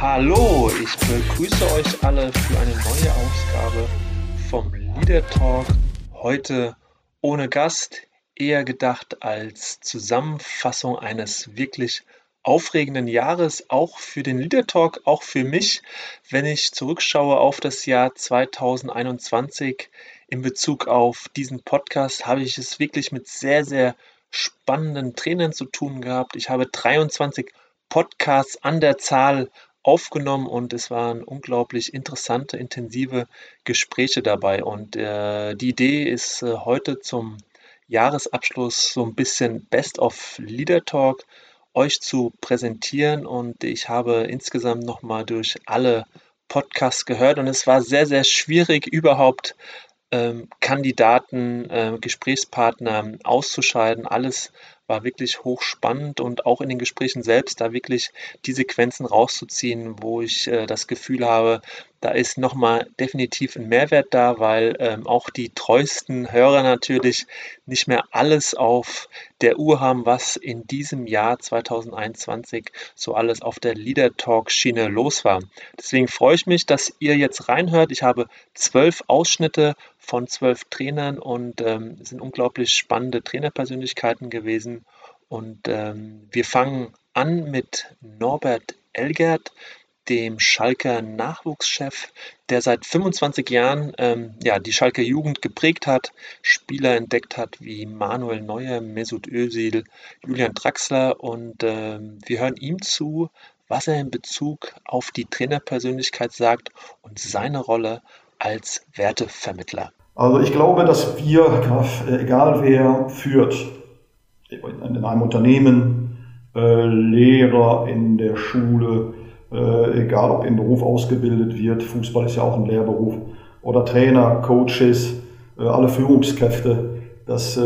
Hallo, ich begrüße euch alle für eine neue Ausgabe vom Leader Talk. Heute ohne Gast, eher gedacht als Zusammenfassung eines wirklich aufregenden Jahres, auch für den Leader Talk, auch für mich, wenn ich zurückschaue auf das Jahr 2021 in Bezug auf diesen Podcast, habe ich es wirklich mit sehr, sehr spannenden Trainern zu tun gehabt. Ich habe 23 Podcasts an der Zahl aufgenommen und es waren unglaublich interessante, intensive Gespräche dabei. Und äh, die Idee ist äh, heute zum Jahresabschluss so ein bisschen Best of Leader Talk euch zu präsentieren und ich habe insgesamt nochmal durch alle Podcasts gehört und es war sehr, sehr schwierig überhaupt ähm, Kandidaten, äh, Gesprächspartner auszuscheiden. Alles war wirklich hochspannend und auch in den Gesprächen selbst da wirklich die Sequenzen rauszuziehen, wo ich äh, das Gefühl habe, da ist nochmal definitiv ein Mehrwert da, weil ähm, auch die treuesten Hörer natürlich nicht mehr alles auf der Uhr haben, was in diesem Jahr 2021 so alles auf der Leader Talk Schiene los war. Deswegen freue ich mich, dass ihr jetzt reinhört. Ich habe zwölf Ausschnitte von zwölf Trainern und ähm, sind unglaublich spannende Trainerpersönlichkeiten gewesen. Und ähm, wir fangen an mit Norbert Elgert, dem Schalker Nachwuchschef, der seit 25 Jahren ähm, ja, die Schalker Jugend geprägt hat, Spieler entdeckt hat wie Manuel Neuer, Mesut Özil, Julian Draxler und ähm, wir hören ihm zu, was er in Bezug auf die Trainerpersönlichkeit sagt und seine Rolle als Wertevermittler. Also ich glaube, dass wir, egal wer führt, in einem Unternehmen, äh, Lehrer in der Schule, äh, egal ob im Beruf ausgebildet wird, Fußball ist ja auch ein Lehrberuf, oder Trainer, Coaches, äh, alle Führungskräfte, dass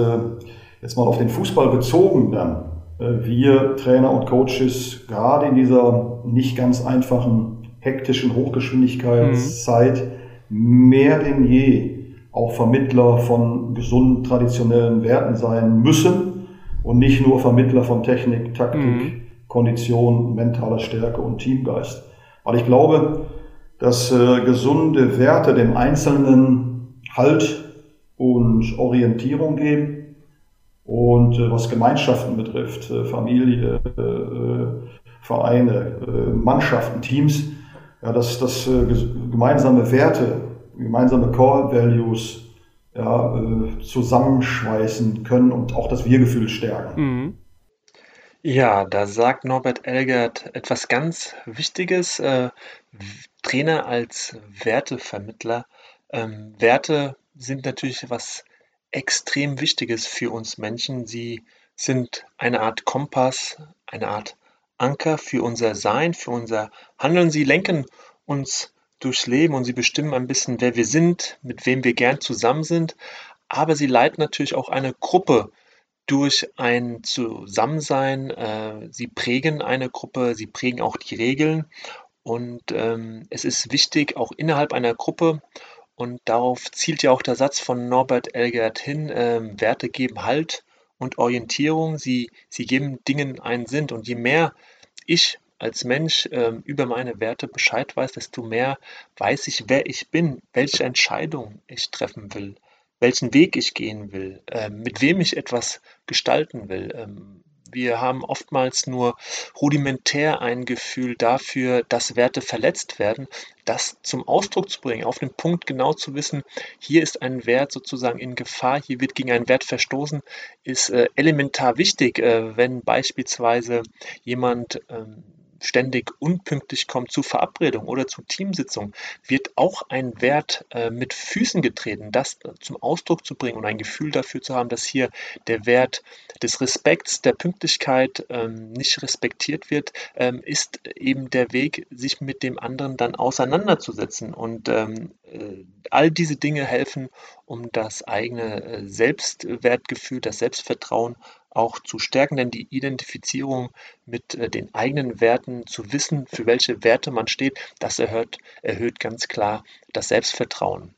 jetzt mal auf den Fußball bezogen dann, wir Trainer und Coaches gerade in dieser nicht ganz einfachen, hektischen Hochgeschwindigkeitszeit mhm. mehr denn je auch Vermittler von gesunden traditionellen Werten sein müssen und nicht nur Vermittler von Technik, Taktik, mhm. Kondition, mentaler Stärke und Teamgeist. Weil ich glaube, dass äh, gesunde Werte dem Einzelnen Halt und Orientierung geben. Und äh, was Gemeinschaften betrifft, äh, Familie, äh, äh, Vereine, äh, Mannschaften, Teams, ja, dass, dass gemeinsame Werte gemeinsame Core Values ja, zusammenschweißen können und auch das Wir-Gefühl stärken. Mhm. Ja, da sagt Norbert Elgert etwas ganz Wichtiges. Äh, Trainer als Wertevermittler. Ähm, Werte sind natürlich was extrem Wichtiges für uns Menschen. Sie sind eine Art Kompass, eine Art Anker für unser Sein, für unser Handeln. Sie lenken uns durchs Leben und sie bestimmen ein bisschen, wer wir sind, mit wem wir gern zusammen sind. Aber sie leiten natürlich auch eine Gruppe durch ein Zusammensein. Äh, sie prägen eine Gruppe, sie prägen auch die Regeln. Und ähm, es ist wichtig, auch innerhalb einer Gruppe, und darauf zielt ja auch der Satz von Norbert Elgert hin, äh, Werte geben Halt und Orientierung, sie, sie geben Dingen einen Sinn. Und je mehr ich als Mensch ähm, über meine Werte Bescheid weiß, desto mehr weiß ich, wer ich bin, welche Entscheidung ich treffen will, welchen Weg ich gehen will, ähm, mit wem ich etwas gestalten will. Ähm, wir haben oftmals nur rudimentär ein Gefühl dafür, dass Werte verletzt werden. Das zum Ausdruck zu bringen, auf den Punkt genau zu wissen, hier ist ein Wert sozusagen in Gefahr, hier wird gegen einen Wert verstoßen, ist äh, elementar wichtig, äh, wenn beispielsweise jemand ähm, ständig unpünktlich kommt zu Verabredungen oder zu Teamsitzungen, wird auch ein Wert äh, mit Füßen getreten, das zum Ausdruck zu bringen und ein Gefühl dafür zu haben, dass hier der Wert des Respekts, der Pünktlichkeit ähm, nicht respektiert wird, ähm, ist eben der Weg, sich mit dem anderen dann auseinanderzusetzen. Und ähm, äh, all diese Dinge helfen, um das eigene äh, Selbstwertgefühl, das Selbstvertrauen auch zu stärken, denn die Identifizierung mit äh, den eigenen Werten, zu wissen, für welche Werte man steht, das erhöht, erhöht ganz klar das Selbstvertrauen.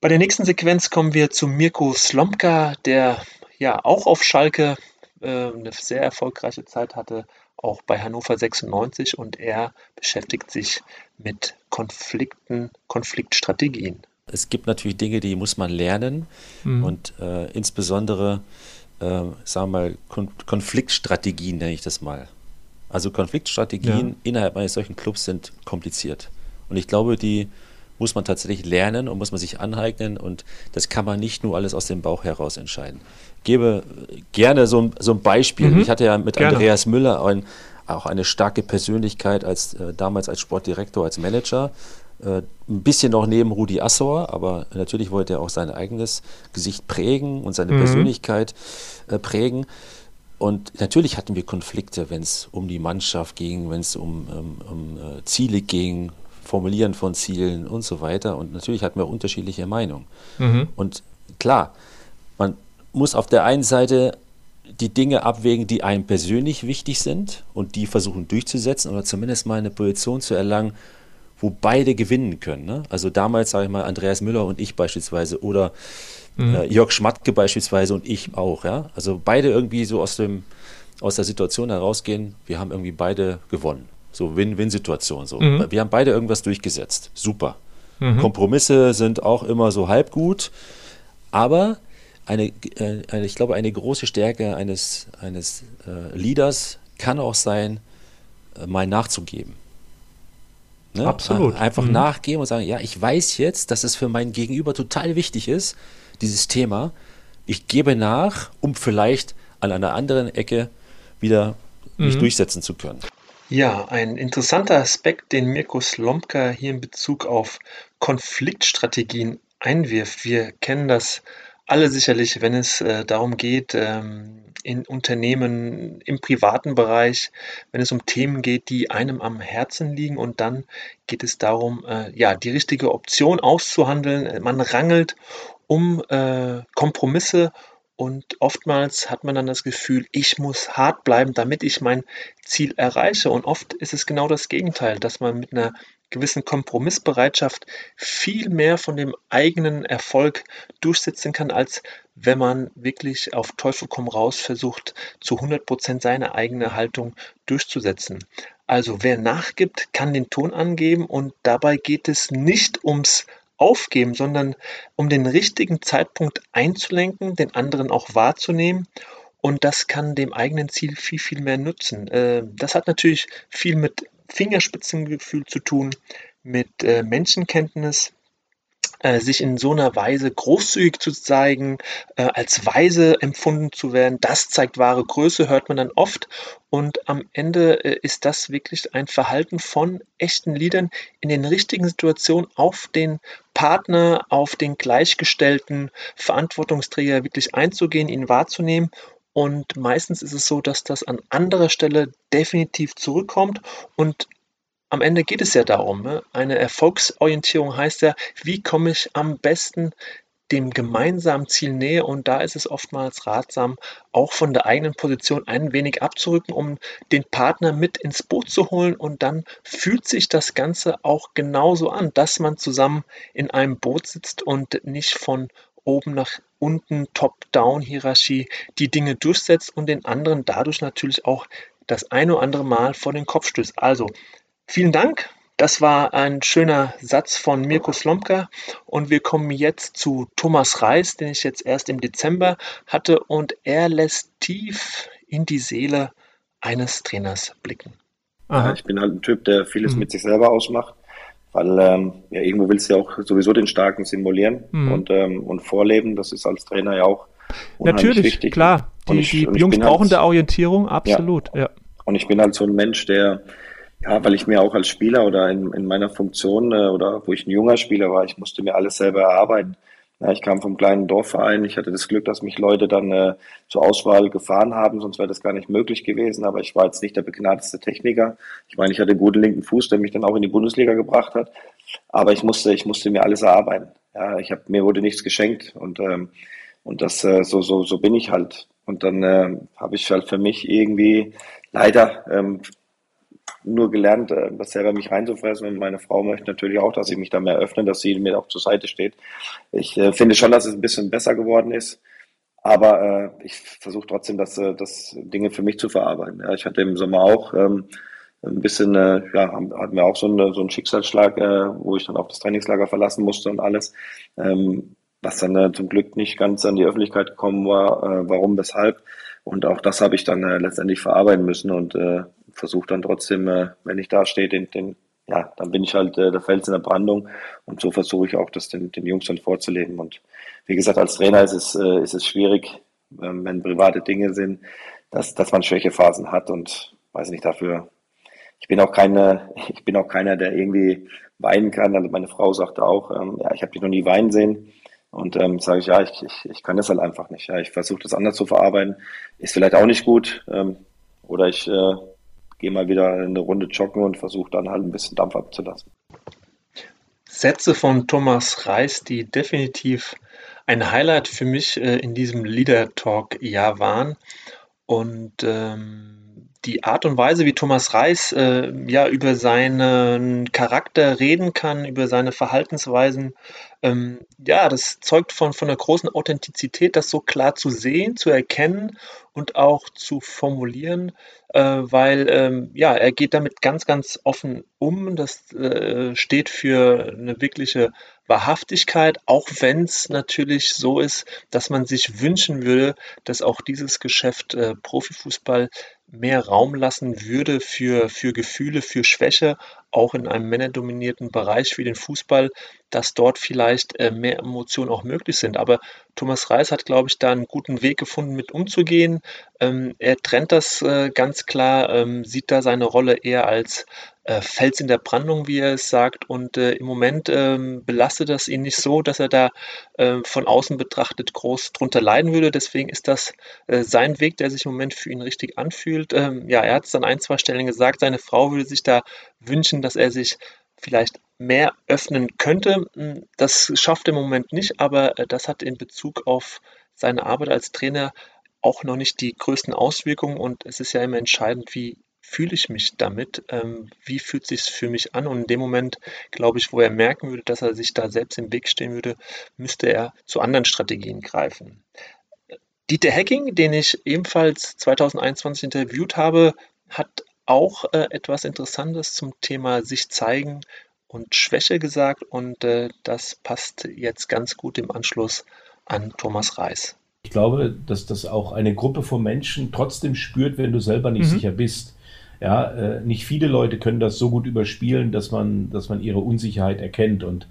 Bei der nächsten Sequenz kommen wir zu Mirko Slomka, der ja auch auf Schalke äh, eine sehr erfolgreiche Zeit hatte, auch bei Hannover 96 und er beschäftigt sich mit Konflikten, Konfliktstrategien. Es gibt natürlich Dinge, die muss man lernen mhm. und äh, insbesondere, äh, sagen wir mal, Kon Konfliktstrategien nenne ich das mal. Also Konfliktstrategien ja. innerhalb eines solchen Clubs sind kompliziert. Und ich glaube, die muss man tatsächlich lernen und muss man sich aneignen und das kann man nicht nur alles aus dem Bauch heraus entscheiden. Ich gebe gerne so ein, so ein Beispiel. Mhm. Ich hatte ja mit gerne. Andreas Müller ein, auch eine starke Persönlichkeit als äh, damals als Sportdirektor, als Manager. Äh, ein bisschen noch neben Rudi Assauer, aber natürlich wollte er auch sein eigenes Gesicht prägen und seine mhm. Persönlichkeit äh, prägen. Und natürlich hatten wir Konflikte, wenn es um die Mannschaft ging, wenn es um, um, um äh, Ziele ging, Formulieren von Zielen und so weiter. Und natürlich hatten wir unterschiedliche Meinungen. Mhm. Und klar, man muss auf der einen Seite die Dinge abwägen, die einem persönlich wichtig sind und die versuchen durchzusetzen oder zumindest mal eine Position zu erlangen, wo beide gewinnen können. Ne? Also damals, sage ich mal, Andreas Müller und ich beispielsweise oder mhm. äh, Jörg Schmatke beispielsweise und ich auch. Ja? Also beide irgendwie so aus, dem, aus der Situation herausgehen, wir haben irgendwie beide gewonnen. So Win-Win-Situation. So. Mhm. Wir haben beide irgendwas durchgesetzt. Super. Mhm. Kompromisse sind auch immer so halb gut, aber eine, äh, eine, ich glaube, eine große Stärke eines, eines äh, Leaders kann auch sein, äh, mal nachzugeben. Ne? Absolut. Einfach mhm. nachgeben und sagen, ja, ich weiß jetzt, dass es für mein Gegenüber total wichtig ist, dieses Thema. Ich gebe nach, um vielleicht an einer anderen Ecke wieder mich mhm. durchsetzen zu können. Ja, ein interessanter Aspekt, den Mirko Slomka hier in Bezug auf Konfliktstrategien einwirft. Wir kennen das alle sicherlich, wenn es äh, darum geht, ähm, in Unternehmen, im privaten Bereich, wenn es um Themen geht, die einem am Herzen liegen und dann geht es darum, äh, ja, die richtige Option auszuhandeln. Man rangelt um äh, Kompromisse und oftmals hat man dann das Gefühl, ich muss hart bleiben, damit ich mein Ziel erreiche. Und oft ist es genau das Gegenteil, dass man mit einer gewissen Kompromissbereitschaft viel mehr von dem eigenen Erfolg durchsetzen kann, als wenn man wirklich auf Teufel komm raus versucht, zu 100 Prozent seine eigene Haltung durchzusetzen. Also wer nachgibt, kann den Ton angeben und dabei geht es nicht ums aufgeben, sondern um den richtigen Zeitpunkt einzulenken, den anderen auch wahrzunehmen. Und das kann dem eigenen Ziel viel, viel mehr nutzen. Äh, das hat natürlich viel mit Fingerspitzengefühl zu tun, mit äh, Menschenkenntnis, äh, sich in so einer Weise großzügig zu zeigen, äh, als weise empfunden zu werden, das zeigt wahre Größe, hört man dann oft. Und am Ende äh, ist das wirklich ein Verhalten von echten Liedern in den richtigen Situationen auf den Partner, auf den gleichgestellten Verantwortungsträger wirklich einzugehen, ihn wahrzunehmen und meistens ist es so, dass das an anderer Stelle definitiv zurückkommt. Und am Ende geht es ja darum, ne? eine Erfolgsorientierung heißt ja, wie komme ich am besten dem gemeinsamen Ziel näher? Und da ist es oftmals ratsam, auch von der eigenen Position ein wenig abzurücken, um den Partner mit ins Boot zu holen. Und dann fühlt sich das Ganze auch genauso an, dass man zusammen in einem Boot sitzt und nicht von oben nach unten Top-Down-Hierarchie die Dinge durchsetzt und den anderen dadurch natürlich auch das eine oder andere Mal vor den Kopf stößt. Also Vielen Dank. Das war ein schöner Satz von Mirko Slomka und wir kommen jetzt zu Thomas Reis, den ich jetzt erst im Dezember hatte und er lässt tief in die Seele eines Trainers blicken. Aha. Ich bin halt ein Typ, der vieles mhm. mit sich selber ausmacht, weil ähm, ja, irgendwo willst du ja auch sowieso den Starken simulieren mhm. und, ähm, und vorleben. Das ist als Trainer ja auch Natürlich, wichtig. klar. Die, ich, die Jungs brauchen halt, der Orientierung, absolut. Ja. ja. Und ich bin halt so ein Mensch, der ja, weil ich mir auch als Spieler oder in, in meiner Funktion äh, oder wo ich ein junger Spieler war, ich musste mir alles selber erarbeiten. Ja, ich kam vom kleinen Dorfverein. Ich hatte das Glück, dass mich Leute dann äh, zur Auswahl gefahren haben, sonst wäre das gar nicht möglich gewesen. Aber ich war jetzt nicht der begnadete Techniker. Ich meine, ich hatte einen guten linken Fuß, der mich dann auch in die Bundesliga gebracht hat. Aber ich musste, ich musste mir alles erarbeiten. Ja, ich habe mir wurde nichts geschenkt und ähm, und das äh, so so so bin ich halt. Und dann äh, habe ich halt für mich irgendwie leider ähm, nur gelernt, äh, das selber mich reinzufressen und meine Frau möchte natürlich auch, dass ich mich da mehr öffne, dass sie mir auch zur Seite steht. Ich äh, finde schon, dass es ein bisschen besser geworden ist, aber äh, ich versuche trotzdem, das, äh, das Dinge für mich zu verarbeiten. Ja, ich hatte im Sommer auch ähm, ein bisschen, äh, ja, hatten wir auch so, eine, so einen Schicksalsschlag, äh, wo ich dann auch das Trainingslager verlassen musste und alles, ähm, was dann äh, zum Glück nicht ganz an die Öffentlichkeit gekommen war, äh, warum, weshalb. Und auch das habe ich dann äh, letztendlich verarbeiten müssen und äh, versuche dann trotzdem, äh, wenn ich da stehe, den, den, ja, dann bin ich halt äh, der Fels in der Brandung und so versuche ich auch, das den, den Jungs dann vorzuleben. Und wie gesagt, als Trainer ist es, äh, ist es schwierig, äh, wenn private Dinge sind, dass, dass man Schwächephasen hat und weiß nicht, dafür ich bin auch keine, ich bin auch keiner, der irgendwie weinen kann. Also meine Frau sagte auch, ähm, ja, ich habe dich noch nie weinen sehen. Und ähm, sage ich, ja, ich, ich, ich kann das halt einfach nicht. Ja, ich versuche das anders zu verarbeiten. Ist vielleicht auch nicht gut. Ähm, oder ich äh, gehe mal wieder eine Runde joggen und versuche dann halt ein bisschen Dampf abzulassen. Sätze von Thomas Reis, die definitiv ein Highlight für mich äh, in diesem Leader Talk Jahr waren. Und ähm, die Art und Weise, wie Thomas Reis äh, ja über seinen Charakter reden kann, über seine Verhaltensweisen, ähm, ja, das zeugt von, von einer großen Authentizität, das so klar zu sehen, zu erkennen und auch zu formulieren, äh, weil ähm, ja, er geht damit ganz, ganz offen um. Das äh, steht für eine wirkliche Wahrhaftigkeit, auch wenn es natürlich so ist, dass man sich wünschen würde, dass auch dieses Geschäft äh, Profifußball mehr Raum lassen würde für, für Gefühle, für Schwäche, auch in einem männerdominierten Bereich wie den Fußball, dass dort vielleicht äh, mehr Emotionen auch möglich sind. Aber Thomas Reis hat, glaube ich, da einen guten Weg gefunden, mit umzugehen. Ähm, er trennt das äh, ganz klar, ähm, sieht da seine Rolle eher als äh, Fels in der Brandung, wie er es sagt. Und äh, im Moment ähm, belastet das ihn nicht so, dass er da äh, von außen betrachtet groß drunter leiden würde. Deswegen ist das äh, sein Weg, der sich im Moment für ihn richtig anfühlt. Ähm, ja, er hat es an ein, zwei Stellen gesagt, seine Frau würde sich da wünschen, dass er sich vielleicht mehr öffnen könnte. Hm, das schafft er im Moment nicht, aber äh, das hat in Bezug auf seine Arbeit als Trainer auch noch nicht die größten Auswirkungen und es ist ja immer entscheidend, wie fühle ich mich damit, ähm, wie fühlt sich für mich an und in dem Moment, glaube ich, wo er merken würde, dass er sich da selbst im Weg stehen würde, müsste er zu anderen Strategien greifen. Dieter Hacking, den ich ebenfalls 2021 interviewt habe, hat auch äh, etwas Interessantes zum Thema sich zeigen und Schwäche gesagt und äh, das passt jetzt ganz gut im Anschluss an Thomas Reis. Ich glaube, dass das auch eine Gruppe von Menschen trotzdem spürt, wenn du selber nicht mhm. sicher bist. Ja, äh, nicht viele Leute können das so gut überspielen, dass man, dass man ihre Unsicherheit erkennt. Und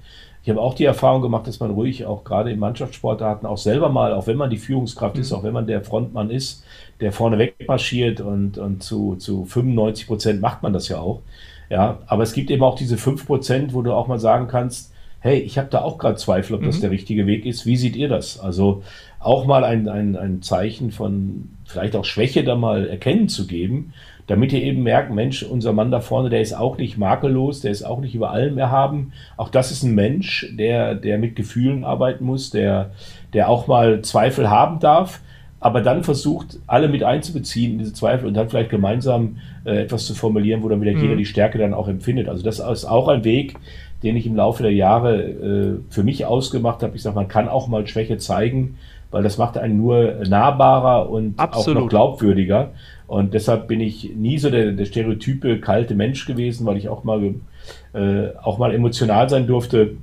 ich habe auch die Erfahrung gemacht, dass man ruhig auch gerade in Mannschaftssportarten auch selber mal, auch wenn man die Führungskraft mhm. ist, auch wenn man der Frontmann ist, der vorne wegmarschiert und, und zu, zu 95 Prozent macht man das ja auch. Ja, aber es gibt eben auch diese 5 Prozent, wo du auch mal sagen kannst, hey, ich habe da auch gerade Zweifel, ob mhm. das der richtige Weg ist. Wie seht ihr das? Also auch mal ein, ein, ein Zeichen von vielleicht auch Schwäche da mal erkennen zu geben, damit ihr eben merkt, Mensch, unser Mann da vorne, der ist auch nicht makellos, der ist auch nicht über allem erhaben. Auch das ist ein Mensch, der, der mit Gefühlen arbeiten muss, der, der auch mal Zweifel haben darf aber dann versucht, alle mit einzubeziehen in diese Zweifel und dann vielleicht gemeinsam äh, etwas zu formulieren, wo dann wieder mhm. jeder die Stärke dann auch empfindet. Also das ist auch ein Weg, den ich im Laufe der Jahre äh, für mich ausgemacht habe. Ich sage, man kann auch mal Schwäche zeigen, weil das macht einen nur nahbarer und Absolut. auch noch glaubwürdiger. Und deshalb bin ich nie so der, der stereotype kalte Mensch gewesen, weil ich auch mal, äh, auch mal emotional sein durfte.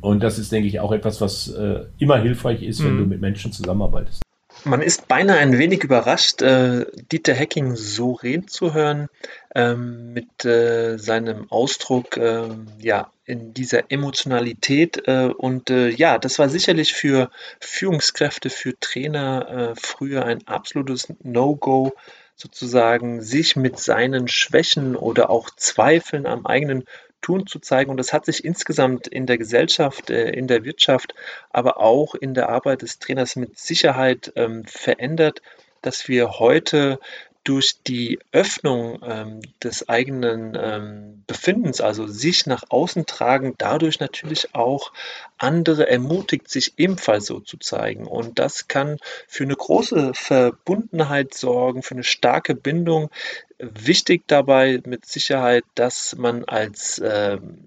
Und das ist, denke ich, auch etwas, was äh, immer hilfreich ist, mhm. wenn du mit Menschen zusammenarbeitest. Man ist beinahe ein wenig überrascht, äh, Dieter Hecking so reden zu hören, ähm, mit äh, seinem Ausdruck äh, ja, in dieser Emotionalität. Äh, und äh, ja, das war sicherlich für Führungskräfte, für Trainer äh, früher ein absolutes No-Go, sozusagen sich mit seinen Schwächen oder auch Zweifeln am eigenen Tun zu zeigen. Und das hat sich insgesamt in der Gesellschaft, äh, in der Wirtschaft, aber auch in der Arbeit des Trainers mit Sicherheit ähm, verändert, dass wir heute durch die Öffnung ähm, des eigenen ähm, Befindens, also sich nach außen tragen, dadurch natürlich auch andere ermutigt, sich ebenfalls so zu zeigen. Und das kann für eine große Verbundenheit sorgen, für eine starke Bindung. Wichtig dabei mit Sicherheit, dass man als ähm,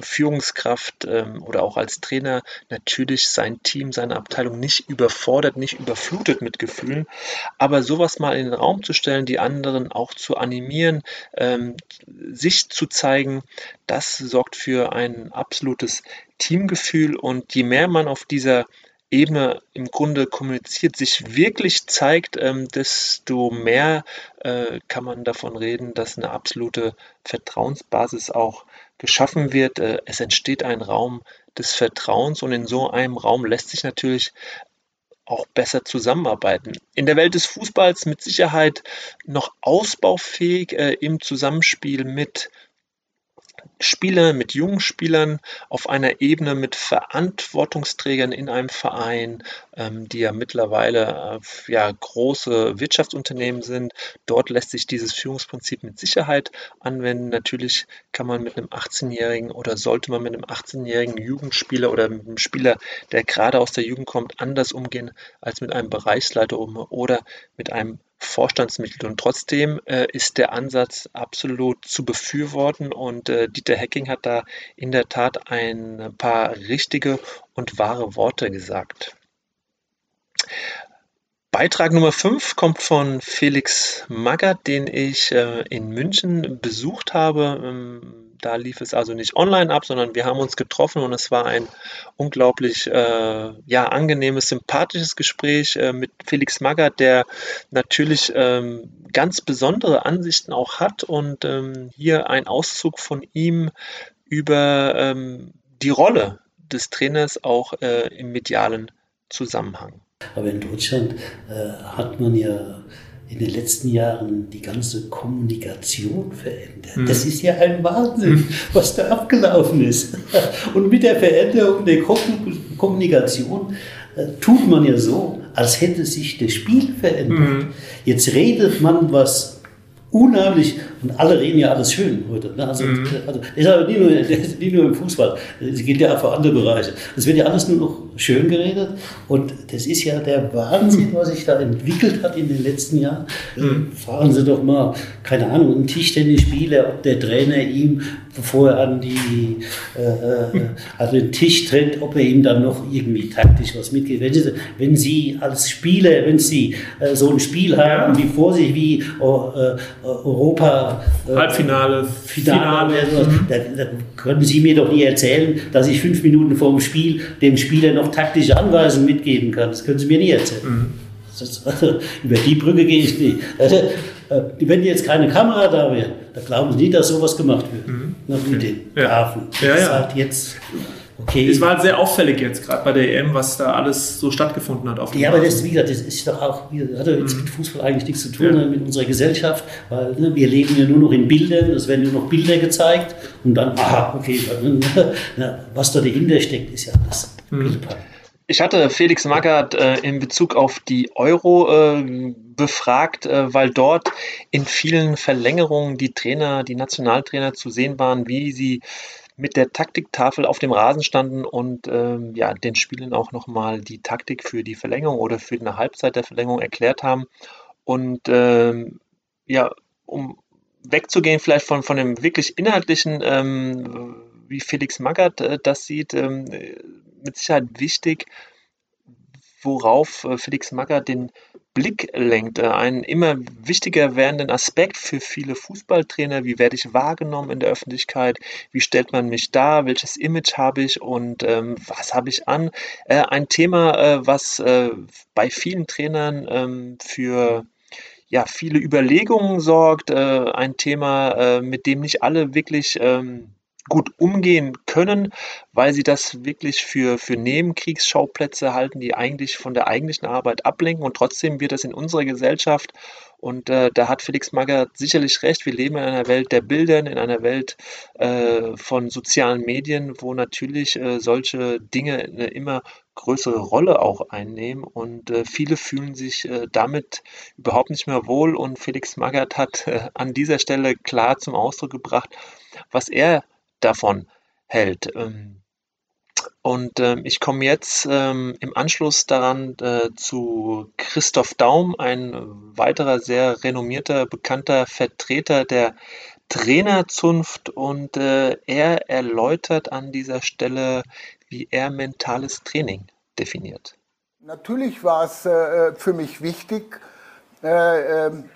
Führungskraft ähm, oder auch als Trainer natürlich sein Team, seine Abteilung nicht überfordert, nicht überflutet mit Gefühlen. Aber sowas mal in den Raum zu stellen, die anderen auch zu animieren, ähm, sich zu zeigen, das sorgt für ein absolutes Teamgefühl. Und je mehr man auf dieser Ebene im Grunde kommuniziert, sich wirklich zeigt, ähm, desto mehr äh, kann man davon reden, dass eine absolute Vertrauensbasis auch geschaffen wird. Äh, es entsteht ein Raum des Vertrauens und in so einem Raum lässt sich natürlich auch besser zusammenarbeiten. In der Welt des Fußballs mit Sicherheit noch ausbaufähig äh, im Zusammenspiel mit Spieler, mit jungen Spielern auf einer Ebene mit Verantwortungsträgern in einem Verein, ähm, die ja mittlerweile äh, ja, große Wirtschaftsunternehmen sind. Dort lässt sich dieses Führungsprinzip mit Sicherheit anwenden. Natürlich kann man mit einem 18-jährigen oder sollte man mit einem 18-jährigen Jugendspieler oder mit einem Spieler, der gerade aus der Jugend kommt, anders umgehen als mit einem Bereichsleiter oder mit einem Vorstandsmitglied. Und trotzdem äh, ist der Ansatz absolut zu befürworten und äh, Dieter Hecking hat da in der Tat ein paar richtige und wahre Worte gesagt. Beitrag Nummer 5 kommt von Felix Magath, den ich äh, in München besucht habe. Ähm, da lief es also nicht online ab, sondern wir haben uns getroffen und es war ein unglaublich äh, ja, angenehmes, sympathisches Gespräch äh, mit Felix Magath, der natürlich ähm, ganz besondere Ansichten auch hat und ähm, hier ein Auszug von ihm über ähm, die Rolle des Trainers auch äh, im medialen Zusammenhang. Aber in Deutschland äh, hat man ja in den letzten Jahren die ganze Kommunikation verändert. Mhm. Das ist ja ein Wahnsinn, mhm. was da abgelaufen ist. Und mit der Veränderung der Kommunikation äh, tut man ja so, als hätte sich das Spiel verändert. Mhm. Jetzt redet man was unheimlich, und alle reden ja alles schön heute. Ne? Also, mhm. also, das ist aber nicht nur, nicht nur im Fußball, das gilt ja auch für andere Bereiche. Es wird ja alles nur noch schön geredet und das ist ja der Wahnsinn, was sich da entwickelt hat in den letzten Jahren. Mhm. Fragen Sie doch mal, keine Ahnung, einen Tischtennisspieler, ob der Trainer ihm, bevor er an, die, äh, äh, an den Tisch tritt, ob er ihm dann noch irgendwie taktisch was mitgibt. Wenn Sie, wenn Sie als Spieler, wenn Sie äh, so ein Spiel haben, wie vor sich, wie oh, äh, Europa äh, Halbfinale, Finale, Finale. Mhm. Da, da, können Sie mir doch nie erzählen, dass ich fünf Minuten vor dem Spiel dem Spieler noch taktische Anweisungen mitgeben kann. Das können Sie mir nie erzählen. Mhm. Also, über die Brücke gehe ich nicht. Also, äh, wenn jetzt keine Kamera da wäre, da glauben Sie nicht, dass sowas gemacht wird. Mhm. Okay. Mit den ja. Ja, ja. Halt jetzt Okay. Es war halt sehr auffällig jetzt gerade bei der EM, was da alles so stattgefunden hat. Auf ja, aber das, wie gesagt, das ist doch auch, hat ja jetzt mhm. mit Fußball eigentlich nichts zu tun, ja. Ne, mit unserer Gesellschaft, weil ne, wir leben ja nur noch in Bildern, es werden nur noch Bilder gezeigt und dann, aha, okay, was da dahinter steckt, ist ja alles mhm. Ich hatte Felix Magath äh, in Bezug auf die Euro äh, befragt, äh, weil dort in vielen Verlängerungen die Trainer, die Nationaltrainer zu sehen waren, wie sie mit der Taktiktafel auf dem Rasen standen und ähm, ja, den Spielern auch nochmal die Taktik für die Verlängerung oder für eine Halbzeit der Verlängerung erklärt haben. Und ähm, ja, um wegzugehen vielleicht von, von dem wirklich inhaltlichen, ähm, wie Felix Magath äh, das sieht, ähm, mit Sicherheit wichtig, worauf äh, Felix Magath den Blick lenkt, äh, ein immer wichtiger werdenden Aspekt für viele Fußballtrainer. Wie werde ich wahrgenommen in der Öffentlichkeit? Wie stellt man mich dar? Welches Image habe ich und ähm, was habe ich an? Äh, ein Thema, äh, was äh, bei vielen Trainern ähm, für ja, viele Überlegungen sorgt. Äh, ein Thema, mit dem nicht alle wirklich ähm, gut umgehen können, weil sie das wirklich für, für Nebenkriegsschauplätze halten, die eigentlich von der eigentlichen Arbeit ablenken. Und trotzdem wird das in unserer Gesellschaft, und äh, da hat Felix Magath sicherlich recht, wir leben in einer Welt der Bilder, in einer Welt äh, von sozialen Medien, wo natürlich äh, solche Dinge eine immer größere Rolle auch einnehmen und äh, viele fühlen sich äh, damit überhaupt nicht mehr wohl und Felix Magath hat äh, an dieser Stelle klar zum Ausdruck gebracht, was er davon hält. Ähm, und ähm, ich komme jetzt ähm, im Anschluss daran äh, zu Christoph Daum, ein weiterer sehr renommierter, bekannter Vertreter der Trainerzunft und äh, er erläutert an dieser Stelle, wie er mentales Training definiert. Natürlich war es äh, für mich wichtig, äh, ähm,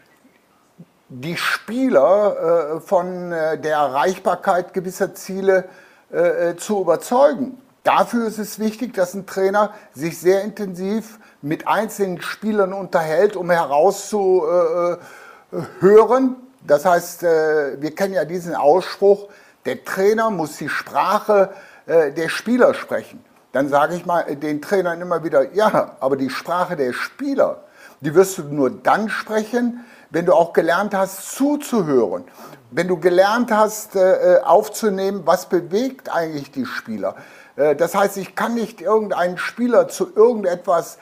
die Spieler äh, von äh, der Erreichbarkeit gewisser Ziele äh, zu überzeugen. Dafür ist es wichtig, dass ein Trainer sich sehr intensiv mit einzelnen Spielern unterhält, um herauszuhören. Das heißt, wir kennen ja diesen Ausspruch, der Trainer muss die Sprache der Spieler sprechen. Dann sage ich mal den Trainern immer wieder, ja, aber die Sprache der Spieler, die wirst du nur dann sprechen, wenn du auch gelernt hast zuzuhören, wenn du gelernt hast äh, äh, aufzunehmen, was bewegt eigentlich die Spieler. Äh, das heißt, ich kann nicht irgendeinen Spieler zu irgendetwas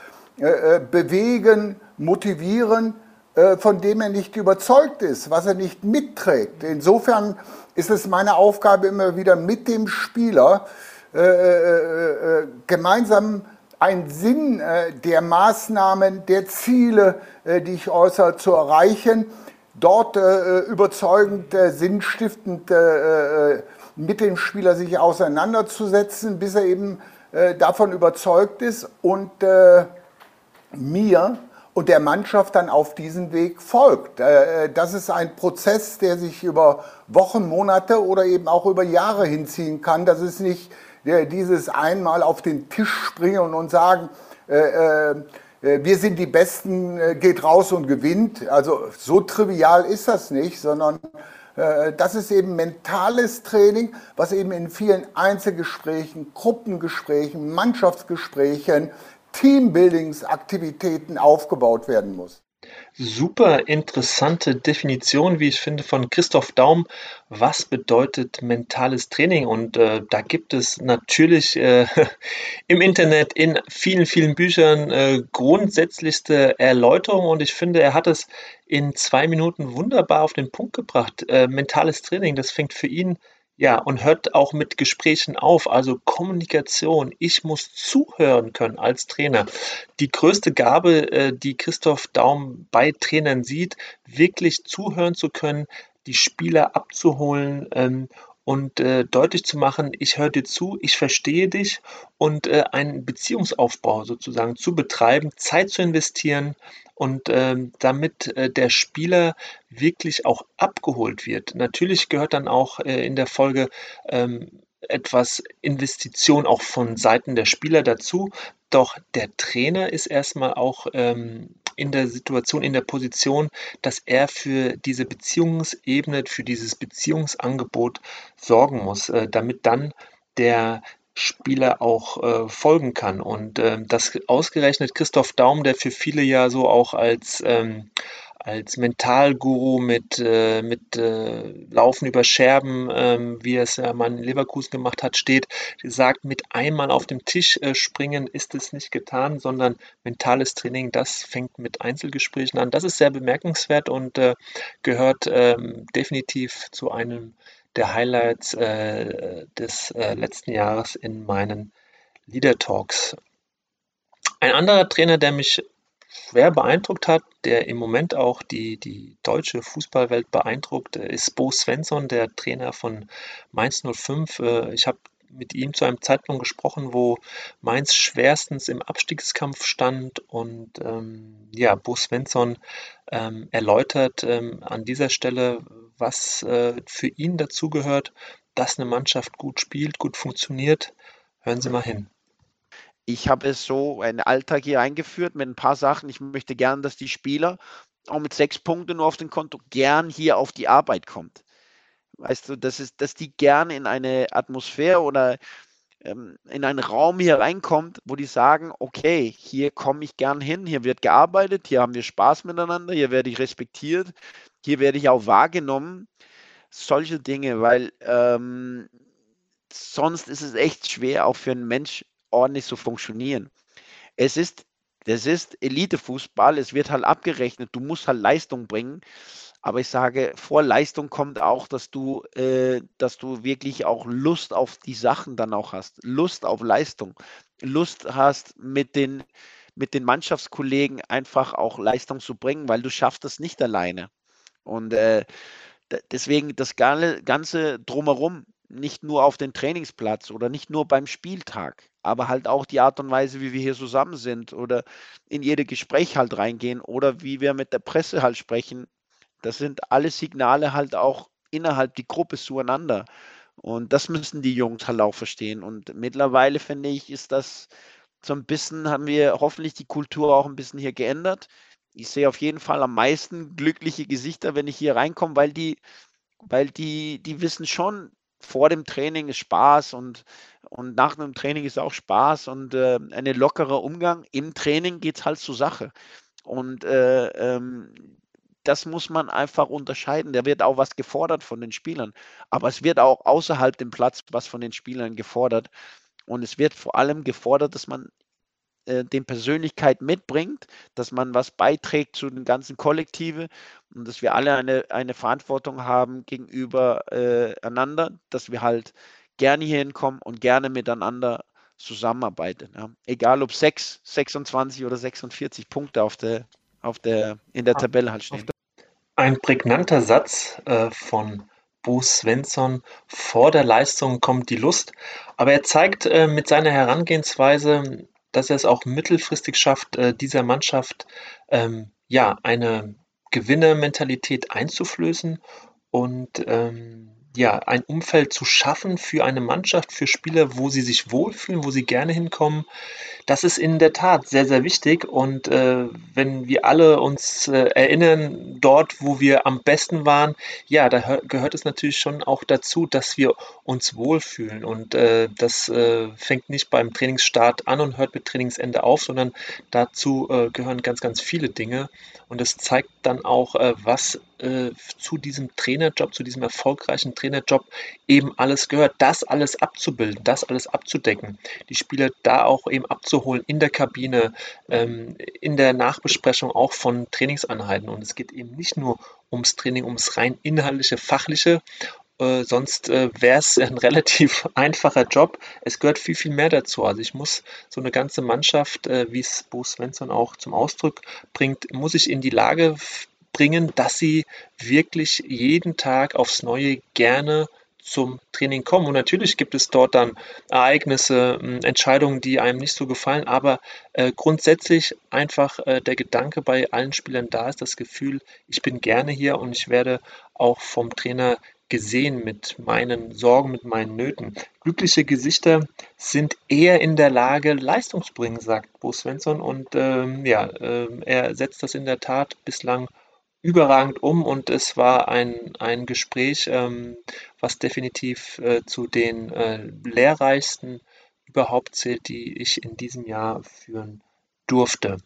bewegen, motivieren, von dem er nicht überzeugt ist, was er nicht mitträgt. Insofern ist es meine Aufgabe immer wieder mit dem Spieler gemeinsam einen Sinn äh, der Maßnahmen, der Ziele, äh, die ich äußere, zu erreichen, dort äh, überzeugend, sinnstiftend mit dem Spieler sich auseinanderzusetzen, bis er eben davon überzeugt ist und mir und der Mannschaft dann auf diesen Weg folgt. Das ist ein Prozess, der sich über Wochen, Monate oder eben auch über Jahre hinziehen kann. Das ist nicht dieses einmal auf den Tisch springen und sagen, äh, äh, wir sind die Besten, äh, geht raus und gewinnt. Also so trivial ist das nicht, sondern äh, das ist eben mentales Training, was eben in vielen Einzelgesprächen, Gruppengesprächen, Mannschaftsgesprächen, Teambuildingsaktivitäten aufgebaut werden muss. Super interessante Definition, wie ich finde, von Christoph Daum. Was bedeutet mentales Training? Und äh, da gibt es natürlich äh, im Internet in vielen, vielen Büchern äh, grundsätzlichste Erläuterungen. Und ich finde, er hat es in zwei Minuten wunderbar auf den Punkt gebracht. Äh, mentales Training, das fängt für ihn ja, und hört auch mit Gesprächen auf, also Kommunikation. Ich muss zuhören können als Trainer. Die größte Gabe, äh, die Christoph Daum bei Trainern sieht, wirklich zuhören zu können, die Spieler abzuholen ähm, und äh, deutlich zu machen, ich höre dir zu, ich verstehe dich und äh, einen Beziehungsaufbau sozusagen zu betreiben, Zeit zu investieren und ähm, damit äh, der Spieler wirklich auch abgeholt wird. Natürlich gehört dann auch äh, in der Folge ähm, etwas Investition auch von Seiten der Spieler dazu. Doch der Trainer ist erstmal auch ähm, in der Situation, in der Position, dass er für diese Beziehungsebene, für dieses Beziehungsangebot sorgen muss, äh, damit dann der Spieler auch äh, folgen kann. Und äh, das ausgerechnet Christoph Daum, der für viele ja so auch als ähm, als Mentalguru mit, äh, mit äh, Laufen über Scherben, ähm, wie es ja mal in Leverkusen gemacht hat, steht, sagt, mit einmal auf dem Tisch äh, springen ist es nicht getan, sondern mentales Training, das fängt mit Einzelgesprächen an. Das ist sehr bemerkenswert und äh, gehört ähm, definitiv zu einem der Highlights äh, des äh, letzten Jahres in meinen Leader Talks. Ein anderer Trainer, der mich schwer beeindruckt hat, der im Moment auch die, die deutsche Fußballwelt beeindruckt, äh, ist Bo Svensson, der Trainer von Mainz 05. Äh, ich habe mit ihm zu einem Zeitpunkt gesprochen, wo Mainz schwerstens im Abstiegskampf stand und ähm, ja, Bo Svensson ähm, erläutert ähm, an dieser Stelle, was äh, für ihn dazugehört, dass eine Mannschaft gut spielt, gut funktioniert. Hören Sie mal hin ich habe es so einen Alltag hier eingeführt mit ein paar Sachen. Ich möchte gern, dass die Spieler auch mit sechs Punkten nur auf dem Konto gern hier auf die Arbeit kommt. Weißt du, das ist, dass die gern in eine Atmosphäre oder ähm, in einen Raum hier reinkommt, wo die sagen, okay, hier komme ich gern hin, hier wird gearbeitet, hier haben wir Spaß miteinander, hier werde ich respektiert, hier werde ich auch wahrgenommen. Solche Dinge, weil ähm, sonst ist es echt schwer, auch für einen Mensch ordentlich zu funktionieren. Es ist, das ist Elitefußball, es wird halt abgerechnet, du musst halt Leistung bringen. Aber ich sage, vor Leistung kommt auch, dass du, äh, dass du wirklich auch Lust auf die Sachen dann auch hast. Lust auf Leistung. Lust hast mit den, mit den Mannschaftskollegen einfach auch Leistung zu bringen, weil du schaffst das nicht alleine. Und äh, deswegen das ganze drumherum, nicht nur auf den Trainingsplatz oder nicht nur beim Spieltag, aber halt auch die Art und Weise, wie wir hier zusammen sind oder in jede Gespräch halt reingehen oder wie wir mit der Presse halt sprechen. Das sind alle Signale halt auch innerhalb die Gruppe zueinander. Und das müssen die Jungs halt auch verstehen. Und mittlerweile finde ich, ist das so ein bisschen, haben wir hoffentlich die Kultur auch ein bisschen hier geändert. Ich sehe auf jeden Fall am meisten glückliche Gesichter, wenn ich hier reinkomme, weil die, weil die, die wissen schon, vor dem Training ist Spaß und, und nach dem Training ist auch Spaß und äh, ein lockerer Umgang. Im Training geht es halt zur Sache. Und äh, ähm, das muss man einfach unterscheiden. Da wird auch was gefordert von den Spielern. Aber es wird auch außerhalb dem Platz was von den Spielern gefordert. Und es wird vor allem gefordert, dass man äh, den Persönlichkeit mitbringt, dass man was beiträgt zu den ganzen Kollektive und dass wir alle eine, eine Verantwortung haben gegenüber äh, einander, dass wir halt gerne hier hinkommen und gerne miteinander zusammenarbeiten. Ja. Egal ob 6, 26 oder 46 Punkte auf der, auf der, in der Tabelle halt stehen. Ein prägnanter Satz äh, von Bo Svensson, vor der Leistung kommt die Lust. Aber er zeigt äh, mit seiner Herangehensweise, dass er es auch mittelfristig schafft, äh, dieser Mannschaft ähm, ja eine Gewinnermentalität einzuflößen. Und ähm, ja, ein Umfeld zu schaffen für eine Mannschaft, für Spieler, wo sie sich wohlfühlen, wo sie gerne hinkommen, das ist in der Tat sehr, sehr wichtig. Und äh, wenn wir alle uns äh, erinnern, dort, wo wir am besten waren, ja, da gehört es natürlich schon auch dazu, dass wir uns wohlfühlen. Und äh, das äh, fängt nicht beim Trainingsstart an und hört mit Trainingsende auf, sondern dazu äh, gehören ganz, ganz viele Dinge. Und es zeigt dann auch, äh, was äh, zu diesem Trainerjob, zu diesem erfolgreichen Trainerjob eben alles gehört. Das alles abzubilden, das alles abzudecken, die Spieler da auch eben abzuholen in der Kabine, ähm, in der Nachbesprechung auch von Trainingseinheiten. Und es geht eben nicht nur ums Training, ums rein inhaltliche, fachliche äh, sonst äh, wäre es ein relativ einfacher Job. Es gehört viel, viel mehr dazu. Also ich muss so eine ganze Mannschaft, äh, wie es Bo Svensson auch zum Ausdruck bringt, muss ich in die Lage bringen, dass sie wirklich jeden Tag aufs Neue gerne zum Training kommen. Und natürlich gibt es dort dann Ereignisse, Entscheidungen, die einem nicht so gefallen, aber äh, grundsätzlich einfach äh, der Gedanke bei allen Spielern da ist, das Gefühl, ich bin gerne hier und ich werde auch vom Trainer gesehen mit meinen Sorgen, mit meinen Nöten. Glückliche Gesichter sind eher in der Lage, Leistung zu bringen, sagt Bo Svensson. Und ähm, ja, äh, er setzt das in der Tat bislang überragend um und es war ein, ein Gespräch, ähm, was definitiv äh, zu den äh, lehrreichsten überhaupt zählt, die ich in diesem Jahr führen durfte.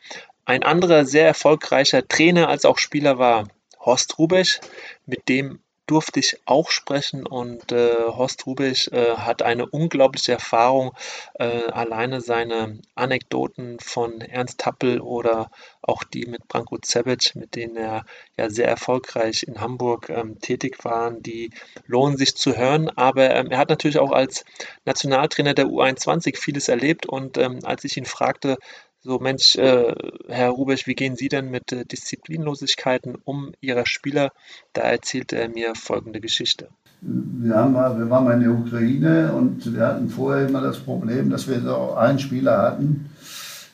Ein anderer sehr erfolgreicher Trainer als auch Spieler war Horst Rubesch, mit dem durfte ich auch sprechen und äh, Horst Rubisch äh, hat eine unglaubliche Erfahrung. Äh, alleine seine Anekdoten von Ernst Tappel oder auch die mit Branko Cebic, mit denen er ja sehr erfolgreich in Hamburg ähm, tätig war, die lohnen sich zu hören. Aber ähm, er hat natürlich auch als Nationaltrainer der U21 vieles erlebt und ähm, als ich ihn fragte, so, Mensch, äh, Herr Rubisch, wie gehen Sie denn mit äh, Disziplinlosigkeiten um Ihrer Spieler? Da erzählte er mir folgende Geschichte. Wir, haben mal, wir waren mal in der Ukraine und wir hatten vorher immer das Problem, dass wir so einen Spieler hatten,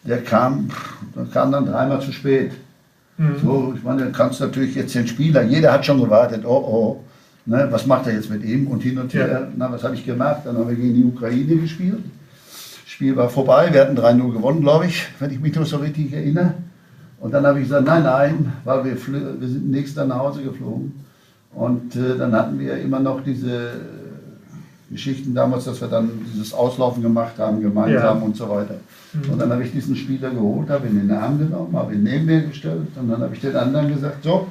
der kam, der kam dann dreimal zu spät. Mhm. So, ich meine, du kannst natürlich jetzt den Spieler, jeder hat schon gewartet, oh oh, ne, was macht er jetzt mit ihm? Und hin und her, ja. na, was habe ich gemacht? Dann haben wir gegen die Ukraine gespielt. Spiel war vorbei. Wir hatten 3-0 gewonnen, glaube ich, wenn ich mich noch so richtig erinnere. Und dann habe ich gesagt, nein, nein, weil wir, wir sind nächstes nach Hause geflogen. Und äh, dann hatten wir immer noch diese Geschichten damals, dass wir dann dieses Auslaufen gemacht haben, gemeinsam ja. und so weiter. Mhm. Und dann habe ich diesen Spieler geholt, habe ihn in den Arm genommen, habe ihn neben mir gestellt und dann habe ich den anderen gesagt, so,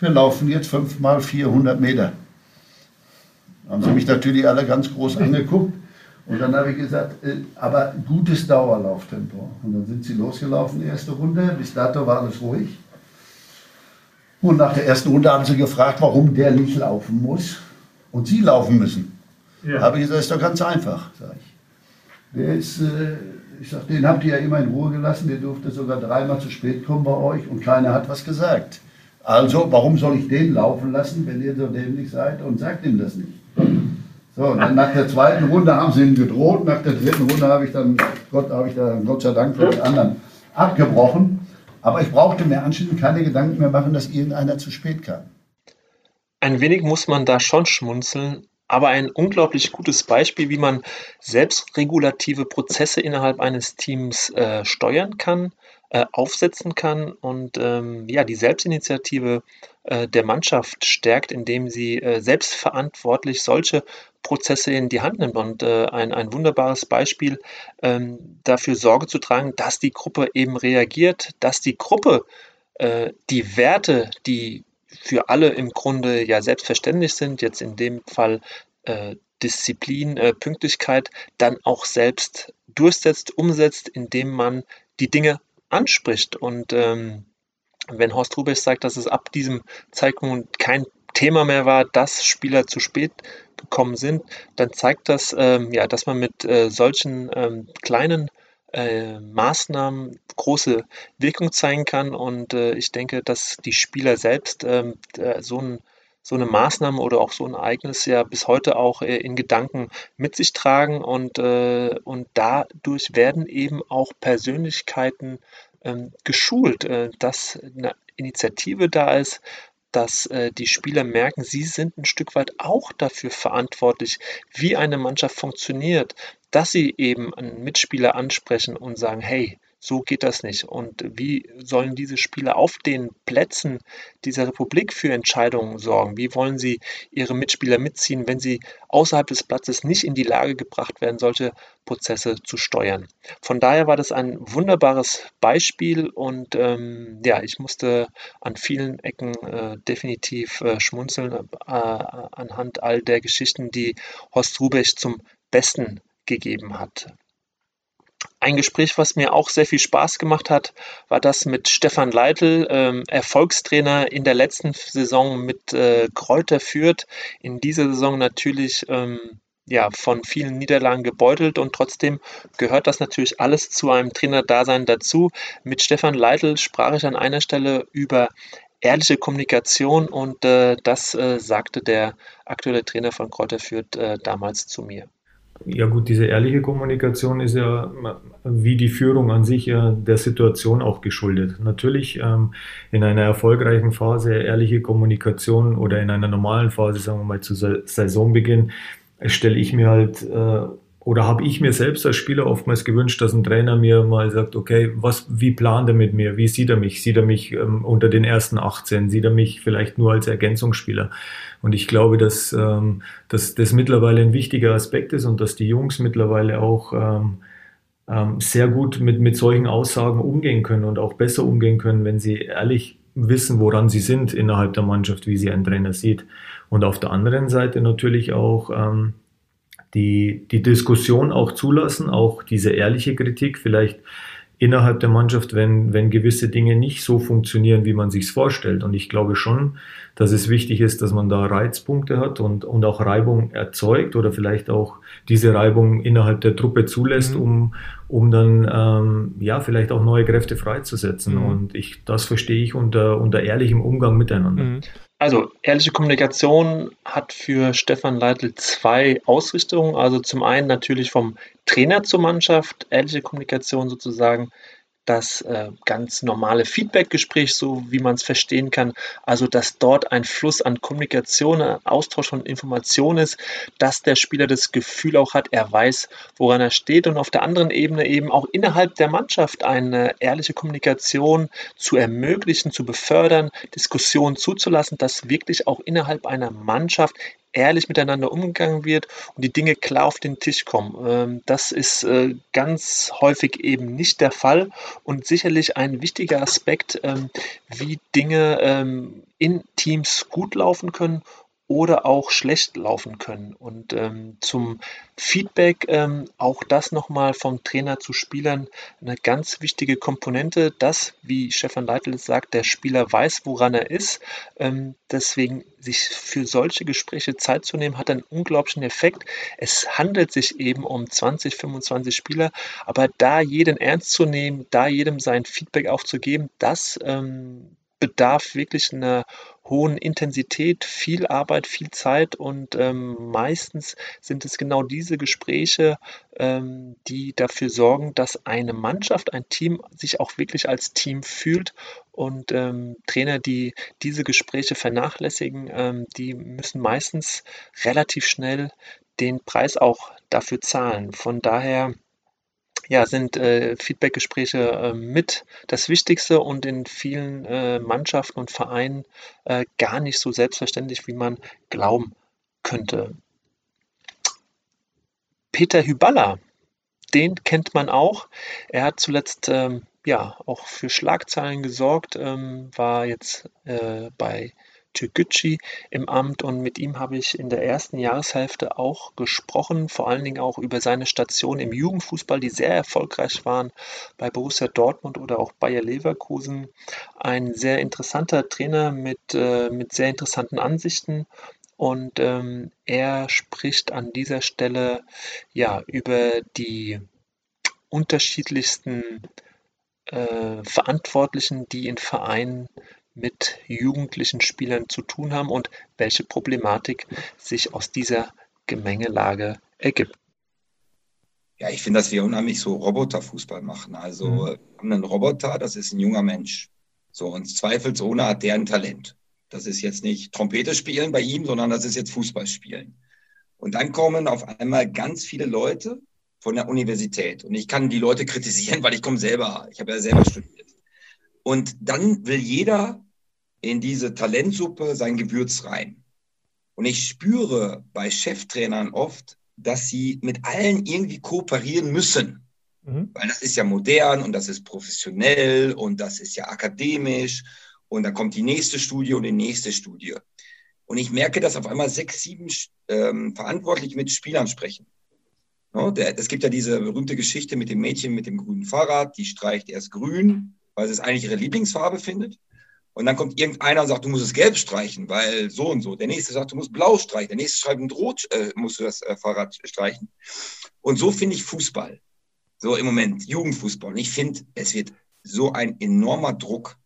wir laufen jetzt 5 mal 400 Meter. Haben sie mich natürlich alle ganz groß angeguckt. Und dann habe ich gesagt, äh, aber gutes Dauerlauftempo. Und dann sind sie losgelaufen, erste Runde. Bis dato war alles ruhig. Und nach der ersten Runde haben sie gefragt, warum der nicht laufen muss und sie laufen müssen. Ja. Habe ich gesagt, ist doch ganz einfach, sage ich. Der ist, äh, ich sage, den habt ihr ja immer in Ruhe gelassen, der durfte sogar dreimal zu spät kommen bei euch und keiner hat was gesagt. Also, warum soll ich den laufen lassen, wenn ihr so dämlich seid und sagt ihm das nicht? So, nach der zweiten Runde haben sie ihn gedroht, nach der dritten Runde habe ich dann, Gott, habe ich dann Gott sei Dank für die anderen abgebrochen. Aber ich brauchte mir anschließend keine Gedanken mehr machen, dass irgendeiner zu spät kam. Ein wenig muss man da schon schmunzeln, aber ein unglaublich gutes Beispiel, wie man selbstregulative Prozesse innerhalb eines Teams äh, steuern kann, äh, aufsetzen kann und ähm, ja, die Selbstinitiative äh, der Mannschaft stärkt, indem sie äh, selbstverantwortlich solche Prozesse in die Hand nimmt und äh, ein, ein wunderbares Beispiel ähm, dafür Sorge zu tragen, dass die Gruppe eben reagiert, dass die Gruppe äh, die Werte, die für alle im Grunde ja selbstverständlich sind, jetzt in dem Fall äh, Disziplin, äh, Pünktlichkeit, dann auch selbst durchsetzt, umsetzt, indem man die Dinge anspricht. Und ähm, wenn Horst Rubesch sagt, dass es ab diesem Zeitpunkt kein Thema mehr war, dass Spieler zu spät gekommen sind, dann zeigt das, ähm, ja, dass man mit äh, solchen ähm, kleinen äh, Maßnahmen große Wirkung zeigen kann. Und äh, ich denke, dass die Spieler selbst ähm, so, ein, so, eine Maßnahme oder auch so ein Ereignis ja bis heute auch äh, in Gedanken mit sich tragen. Und, äh, und dadurch werden eben auch Persönlichkeiten ähm, geschult, äh, dass eine Initiative da ist, dass äh, die Spieler merken, sie sind ein Stück weit auch dafür verantwortlich, wie eine Mannschaft funktioniert, dass sie eben einen Mitspieler ansprechen und sagen, hey, so geht das nicht. Und wie sollen diese Spieler auf den Plätzen dieser Republik für Entscheidungen sorgen? Wie wollen sie ihre Mitspieler mitziehen, wenn sie außerhalb des Platzes nicht in die Lage gebracht werden, solche Prozesse zu steuern? Von daher war das ein wunderbares Beispiel und ähm, ja, ich musste an vielen Ecken äh, definitiv äh, schmunzeln äh, anhand all der Geschichten, die Horst Rubech zum Besten gegeben hat. Ein Gespräch, was mir auch sehr viel Spaß gemacht hat, war das mit Stefan Leitl, ähm, Erfolgstrainer in der letzten Saison mit äh, Kräuter Fürth. In dieser Saison natürlich ähm, ja, von vielen Niederlagen gebeutelt und trotzdem gehört das natürlich alles zu einem Trainerdasein dazu. Mit Stefan Leitl sprach ich an einer Stelle über ehrliche Kommunikation und äh, das äh, sagte der aktuelle Trainer von Kräuter Fürth äh, damals zu mir. Ja gut, diese ehrliche Kommunikation ist ja wie die Führung an sich der Situation auch geschuldet. Natürlich ähm, in einer erfolgreichen Phase ehrliche Kommunikation oder in einer normalen Phase, sagen wir mal zu Saisonbeginn, stelle ich mir halt äh, oder habe ich mir selbst als Spieler oftmals gewünscht, dass ein Trainer mir mal sagt, okay, was, wie plant er mit mir? Wie sieht er mich? Sieht er mich ähm, unter den ersten 18? Sieht er mich vielleicht nur als Ergänzungsspieler? Und ich glaube, dass, ähm, dass das mittlerweile ein wichtiger Aspekt ist und dass die Jungs mittlerweile auch ähm, ähm, sehr gut mit, mit solchen Aussagen umgehen können und auch besser umgehen können, wenn sie ehrlich wissen, woran sie sind innerhalb der Mannschaft, wie sie ein Trainer sieht. Und auf der anderen Seite natürlich auch, ähm, die, die Diskussion auch zulassen, auch diese ehrliche Kritik, vielleicht innerhalb der Mannschaft, wenn, wenn gewisse Dinge nicht so funktionieren, wie man sich vorstellt. Und ich glaube schon, dass es wichtig ist, dass man da Reizpunkte hat und, und auch Reibung erzeugt oder vielleicht auch diese Reibung innerhalb der Truppe zulässt, mhm. um, um dann ähm, ja vielleicht auch neue Kräfte freizusetzen. Mhm. Und ich, das verstehe ich unter, unter ehrlichem Umgang miteinander. Mhm. Also, ehrliche Kommunikation hat für Stefan Leitl zwei Ausrichtungen. Also zum einen natürlich vom Trainer zur Mannschaft, ehrliche Kommunikation sozusagen das äh, ganz normale Feedbackgespräch, so wie man es verstehen kann. Also, dass dort ein Fluss an Kommunikation, ein Austausch von Informationen ist, dass der Spieler das Gefühl auch hat, er weiß, woran er steht und auf der anderen Ebene eben auch innerhalb der Mannschaft eine ehrliche Kommunikation zu ermöglichen, zu befördern, Diskussionen zuzulassen, dass wirklich auch innerhalb einer Mannschaft ehrlich miteinander umgegangen wird und die Dinge klar auf den Tisch kommen. Ähm, das ist äh, ganz häufig eben nicht der Fall und sicherlich ein wichtiger Aspekt, ähm, wie Dinge ähm, in Teams gut laufen können oder auch schlecht laufen können. Und ähm, zum Feedback ähm, auch das nochmal vom Trainer zu Spielern eine ganz wichtige Komponente, dass, wie Stefan Leitl sagt, der Spieler weiß, woran er ist. Ähm, deswegen sich für solche Gespräche Zeit zu nehmen, hat einen unglaublichen Effekt. Es handelt sich eben um 20, 25 Spieler, aber da jeden ernst zu nehmen, da jedem sein Feedback aufzugeben, das ähm, bedarf wirklich einer hohen Intensität, viel Arbeit, viel Zeit und ähm, meistens sind es genau diese Gespräche, ähm, die dafür sorgen, dass eine Mannschaft, ein Team sich auch wirklich als Team fühlt und ähm, Trainer, die diese Gespräche vernachlässigen, ähm, die müssen meistens relativ schnell den Preis auch dafür zahlen. Von daher ja, sind äh, Feedbackgespräche äh, mit das Wichtigste und in vielen äh, Mannschaften und Vereinen äh, gar nicht so selbstverständlich, wie man glauben könnte. Peter Hyballa, den kennt man auch. Er hat zuletzt ähm, ja auch für Schlagzeilen gesorgt, ähm, war jetzt äh, bei Türkgücü im Amt und mit ihm habe ich in der ersten Jahreshälfte auch gesprochen, vor allen Dingen auch über seine Station im Jugendfußball, die sehr erfolgreich waren bei Borussia Dortmund oder auch Bayer Leverkusen. Ein sehr interessanter Trainer mit, äh, mit sehr interessanten Ansichten und ähm, er spricht an dieser Stelle ja über die unterschiedlichsten äh, Verantwortlichen, die in Vereinen mit jugendlichen Spielern zu tun haben und welche Problematik sich aus dieser Gemengelage ergibt. Ja, ich finde, dass wir unheimlich so Roboterfußball machen. Also mhm. wir haben einen Roboter, das ist ein junger Mensch. So, und zweifelsohne hat der ein Talent. Das ist jetzt nicht Trompete spielen bei ihm, sondern das ist jetzt Fußball spielen. Und dann kommen auf einmal ganz viele Leute von der Universität. Und ich kann die Leute kritisieren, weil ich komme selber, ich habe ja selber studiert. Und dann will jeder in diese Talentsuppe sein Gewürz rein. Und ich spüre bei Cheftrainern oft, dass sie mit allen irgendwie kooperieren müssen. Mhm. Weil das ist ja modern und das ist professionell und das ist ja akademisch und dann kommt die nächste Studie und die nächste Studie. Und ich merke, dass auf einmal sechs, sieben ähm, Verantwortliche mit Spielern sprechen. No, der, es gibt ja diese berühmte Geschichte mit dem Mädchen mit dem grünen Fahrrad, die streicht erst grün, weil sie es eigentlich ihre Lieblingsfarbe findet. Und dann kommt irgendeiner und sagt, du musst es gelb streichen, weil so und so. Der nächste sagt, du musst blau streichen. Der nächste schreibt, rot äh, musst du das äh, Fahrrad streichen. Und so finde ich Fußball. So im Moment, Jugendfußball. Und ich finde, es wird so ein enormer Druck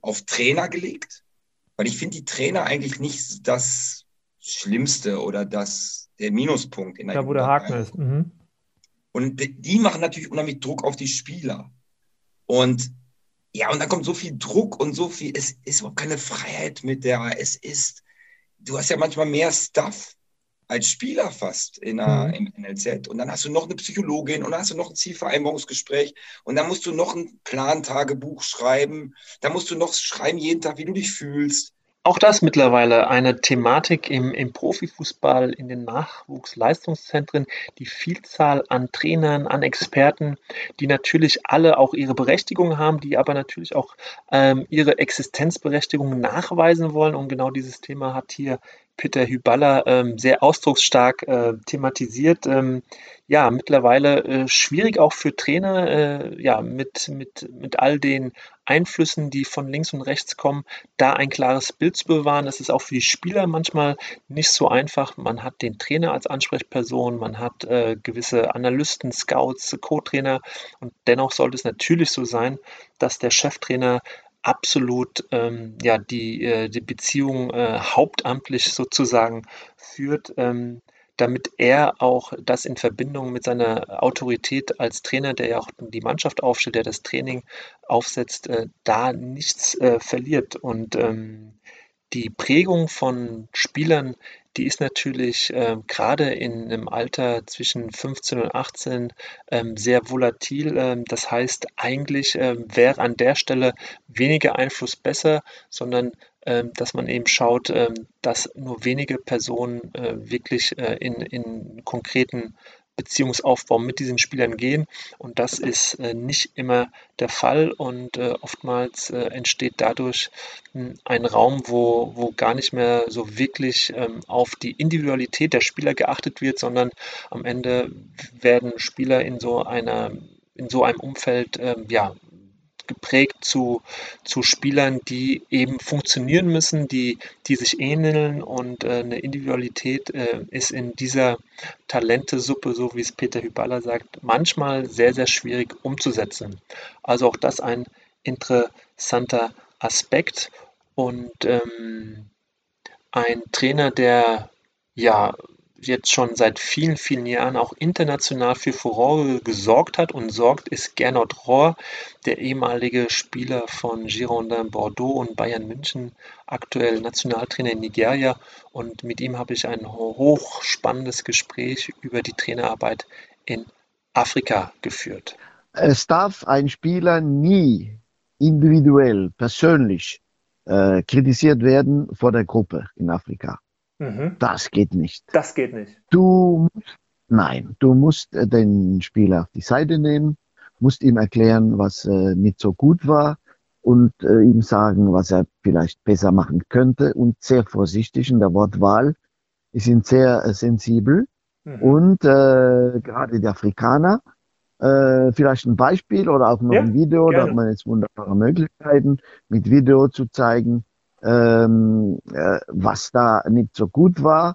auf Trainer gelegt, weil ich finde die Trainer eigentlich nicht das Schlimmste oder das, der Minuspunkt in der Da, wo der Haken ist. Mhm. Und die machen natürlich unheimlich Druck auf die Spieler. Und ja, und dann kommt so viel Druck und so viel, es ist überhaupt keine Freiheit mit der, es ist, du hast ja manchmal mehr Stuff als Spieler fast in der, mhm. im NLZ. Und dann hast du noch eine Psychologin und dann hast du noch ein Zielvereinbarungsgespräch und dann musst du noch ein Plantagebuch schreiben. Da musst du noch schreiben jeden Tag, wie du dich fühlst. Auch das mittlerweile eine Thematik im, im Profifußball, in den Nachwuchsleistungszentren, die Vielzahl an Trainern, an Experten, die natürlich alle auch ihre Berechtigung haben, die aber natürlich auch ähm, ihre Existenzberechtigung nachweisen wollen. Und genau dieses Thema hat hier Peter Hyballa ähm, sehr ausdrucksstark äh, thematisiert. Ähm, ja, mittlerweile äh, schwierig auch für Trainer, äh, ja, mit, mit, mit all den Einflüssen, die von links und rechts kommen, da ein klares Bild zu bewahren. Das ist auch für die Spieler manchmal nicht so einfach. Man hat den Trainer als Ansprechperson, man hat äh, gewisse Analysten, Scouts, Co-Trainer und dennoch sollte es natürlich so sein, dass der Cheftrainer absolut ähm, ja, die, äh, die Beziehung äh, hauptamtlich sozusagen führt, ähm, damit er auch das in Verbindung mit seiner Autorität als Trainer, der ja auch die Mannschaft aufstellt, der das Training aufsetzt, äh, da nichts äh, verliert. Und ähm, die Prägung von Spielern, die ist natürlich äh, gerade in einem Alter zwischen 15 und 18 ähm, sehr volatil. Ähm, das heißt, eigentlich äh, wäre an der Stelle weniger Einfluss besser, sondern ähm, dass man eben schaut, ähm, dass nur wenige Personen äh, wirklich äh, in, in konkreten Beziehungsaufbau mit diesen Spielern gehen. Und das ist äh, nicht immer der Fall. Und äh, oftmals äh, entsteht dadurch hm, ein Raum, wo, wo gar nicht mehr so wirklich ähm, auf die Individualität der Spieler geachtet wird, sondern am Ende werden Spieler in so einer in so einem Umfeld ähm, ja, geprägt zu, zu Spielern, die eben funktionieren müssen, die, die sich ähneln und äh, eine Individualität äh, ist in dieser Talentesuppe, so wie es Peter Hyballa sagt, manchmal sehr, sehr schwierig umzusetzen. Also auch das ein interessanter Aspekt und ähm, ein Trainer, der ja jetzt schon seit vielen, vielen Jahren auch international für Furore gesorgt hat und sorgt, ist Gernot Rohr, der ehemalige Spieler von Girondin Bordeaux und Bayern München, aktuell Nationaltrainer in Nigeria. Und mit ihm habe ich ein hochspannendes Gespräch über die Trainerarbeit in Afrika geführt. Es darf ein Spieler nie individuell, persönlich äh, kritisiert werden vor der Gruppe in Afrika. Mhm. Das geht nicht. Das geht nicht. Du nein, du musst äh, den Spieler auf die Seite nehmen, musst ihm erklären, was äh, nicht so gut war und äh, ihm sagen, was er vielleicht besser machen könnte und sehr vorsichtig in der Wortwahl. Die sind sehr äh, sensibel mhm. und gerade die Afrikaner, vielleicht ein Beispiel oder auch noch ja, ein Video, gerne. da hat man jetzt wunderbare Möglichkeiten, mit Video zu zeigen, ähm, äh, was da nicht so gut war.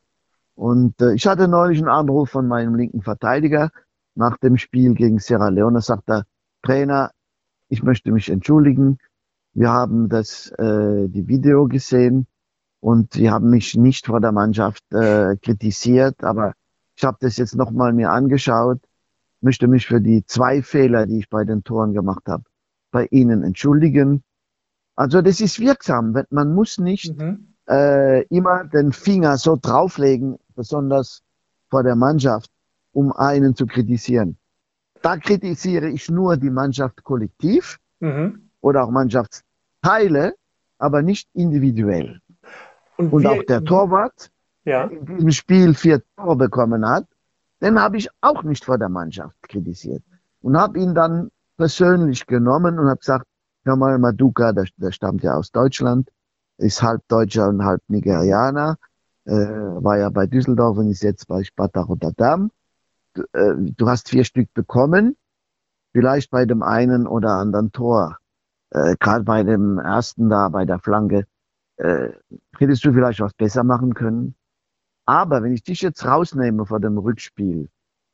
Und äh, ich hatte neulich einen Anruf von meinem linken Verteidiger nach dem Spiel gegen Sierra Leone. Sagt er, Trainer, ich möchte mich entschuldigen. Wir haben das äh, die Video gesehen und sie haben mich nicht vor der Mannschaft äh, kritisiert, aber ich habe das jetzt nochmal mir angeschaut, möchte mich für die zwei Fehler, die ich bei den Toren gemacht habe, bei Ihnen entschuldigen also das ist wirksam. Man muss nicht mhm. äh, immer den Finger so drauflegen, besonders vor der Mannschaft, um einen zu kritisieren. Da kritisiere ich nur die Mannschaft kollektiv mhm. oder auch Mannschaftsteile, aber nicht individuell. Und, Und auch der Torwart, ja. der in diesem Spiel vier Tore bekommen hat, den habe ich auch nicht vor der Mannschaft kritisiert. Und habe ihn dann persönlich genommen und habe gesagt, Jamal Maduka, der, der stammt ja aus Deutschland, ist halb Deutscher und halb Nigerianer, äh, war ja bei Düsseldorf und ist jetzt bei Sparta Rotterdam. Du, äh, du hast vier Stück bekommen, vielleicht bei dem einen oder anderen Tor, äh, gerade bei dem ersten da, bei der Flanke, äh, hättest du vielleicht was besser machen können. Aber wenn ich dich jetzt rausnehme vor dem Rückspiel,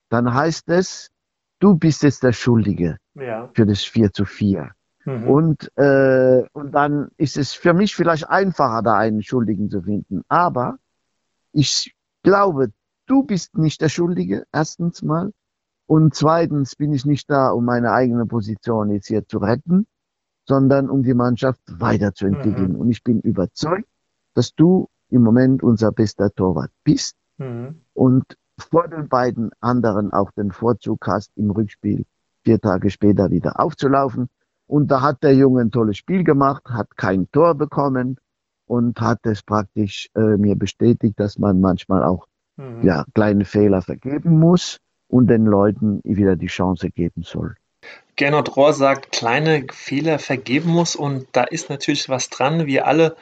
dann heißt es, du bist jetzt der Schuldige ja. für das 4 zu 4. Mhm. Und, äh, und dann ist es für mich vielleicht einfacher, da einen Schuldigen zu finden. Aber ich glaube, du bist nicht der Schuldige, erstens mal. Und zweitens bin ich nicht da, um meine eigene Position jetzt hier zu retten, sondern um die Mannschaft weiterzuentwickeln. Mhm. Und ich bin überzeugt, dass du im Moment unser bester Torwart bist mhm. und vor den beiden anderen auch den Vorzug hast, im Rückspiel vier Tage später wieder aufzulaufen. Und da hat der Junge ein tolles Spiel gemacht, hat kein Tor bekommen und hat es praktisch äh, mir bestätigt, dass man manchmal auch mhm. ja, kleine Fehler vergeben muss und den Leuten wieder die Chance geben soll. Gernot Rohr sagt, kleine Fehler vergeben muss und da ist natürlich was dran. Wir alle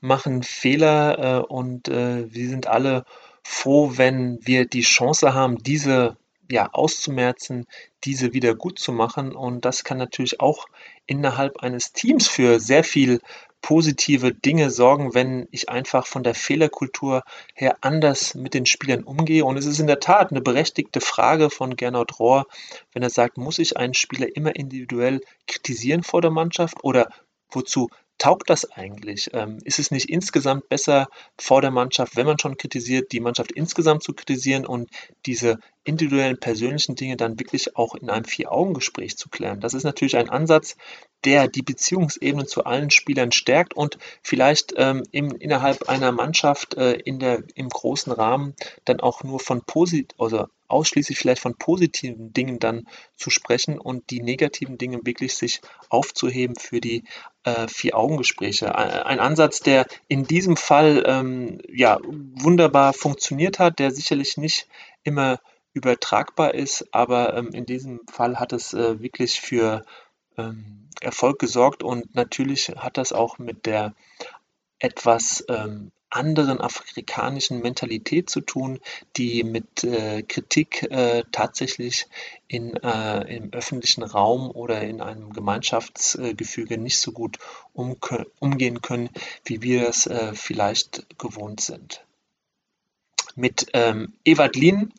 machen Fehler äh, und äh, wir sind alle froh, wenn wir die Chance haben, diese ja, auszumerzen, diese wieder gut zu machen. Und das kann natürlich auch innerhalb eines Teams für sehr viel positive Dinge sorgen, wenn ich einfach von der Fehlerkultur her anders mit den Spielern umgehe. Und es ist in der Tat eine berechtigte Frage von Gernot Rohr, wenn er sagt, muss ich einen Spieler immer individuell kritisieren vor der Mannschaft oder wozu taugt das eigentlich? Ähm, ist es nicht insgesamt besser vor der Mannschaft, wenn man schon kritisiert, die Mannschaft insgesamt zu kritisieren und diese individuellen persönlichen Dinge dann wirklich auch in einem Vier-Augen-Gespräch zu klären? Das ist natürlich ein Ansatz, der die Beziehungsebene zu allen Spielern stärkt und vielleicht ähm, im, innerhalb einer Mannschaft äh, in der, im großen Rahmen dann auch nur von posit also ausschließlich vielleicht von positiven Dingen dann zu sprechen und die negativen Dinge wirklich sich aufzuheben für die äh, Vier-Augen-Gespräche. Ein Ansatz, der in diesem Fall ähm, ja wunderbar funktioniert hat, der sicherlich nicht immer übertragbar ist, aber ähm, in diesem Fall hat es äh, wirklich für ähm, Erfolg gesorgt und natürlich hat das auch mit der etwas ähm, anderen afrikanischen Mentalität zu tun, die mit äh, Kritik äh, tatsächlich in, äh, im öffentlichen Raum oder in einem Gemeinschaftsgefüge nicht so gut um, umgehen können, wie wir es äh, vielleicht gewohnt sind. Mit ähm, Ewald Lien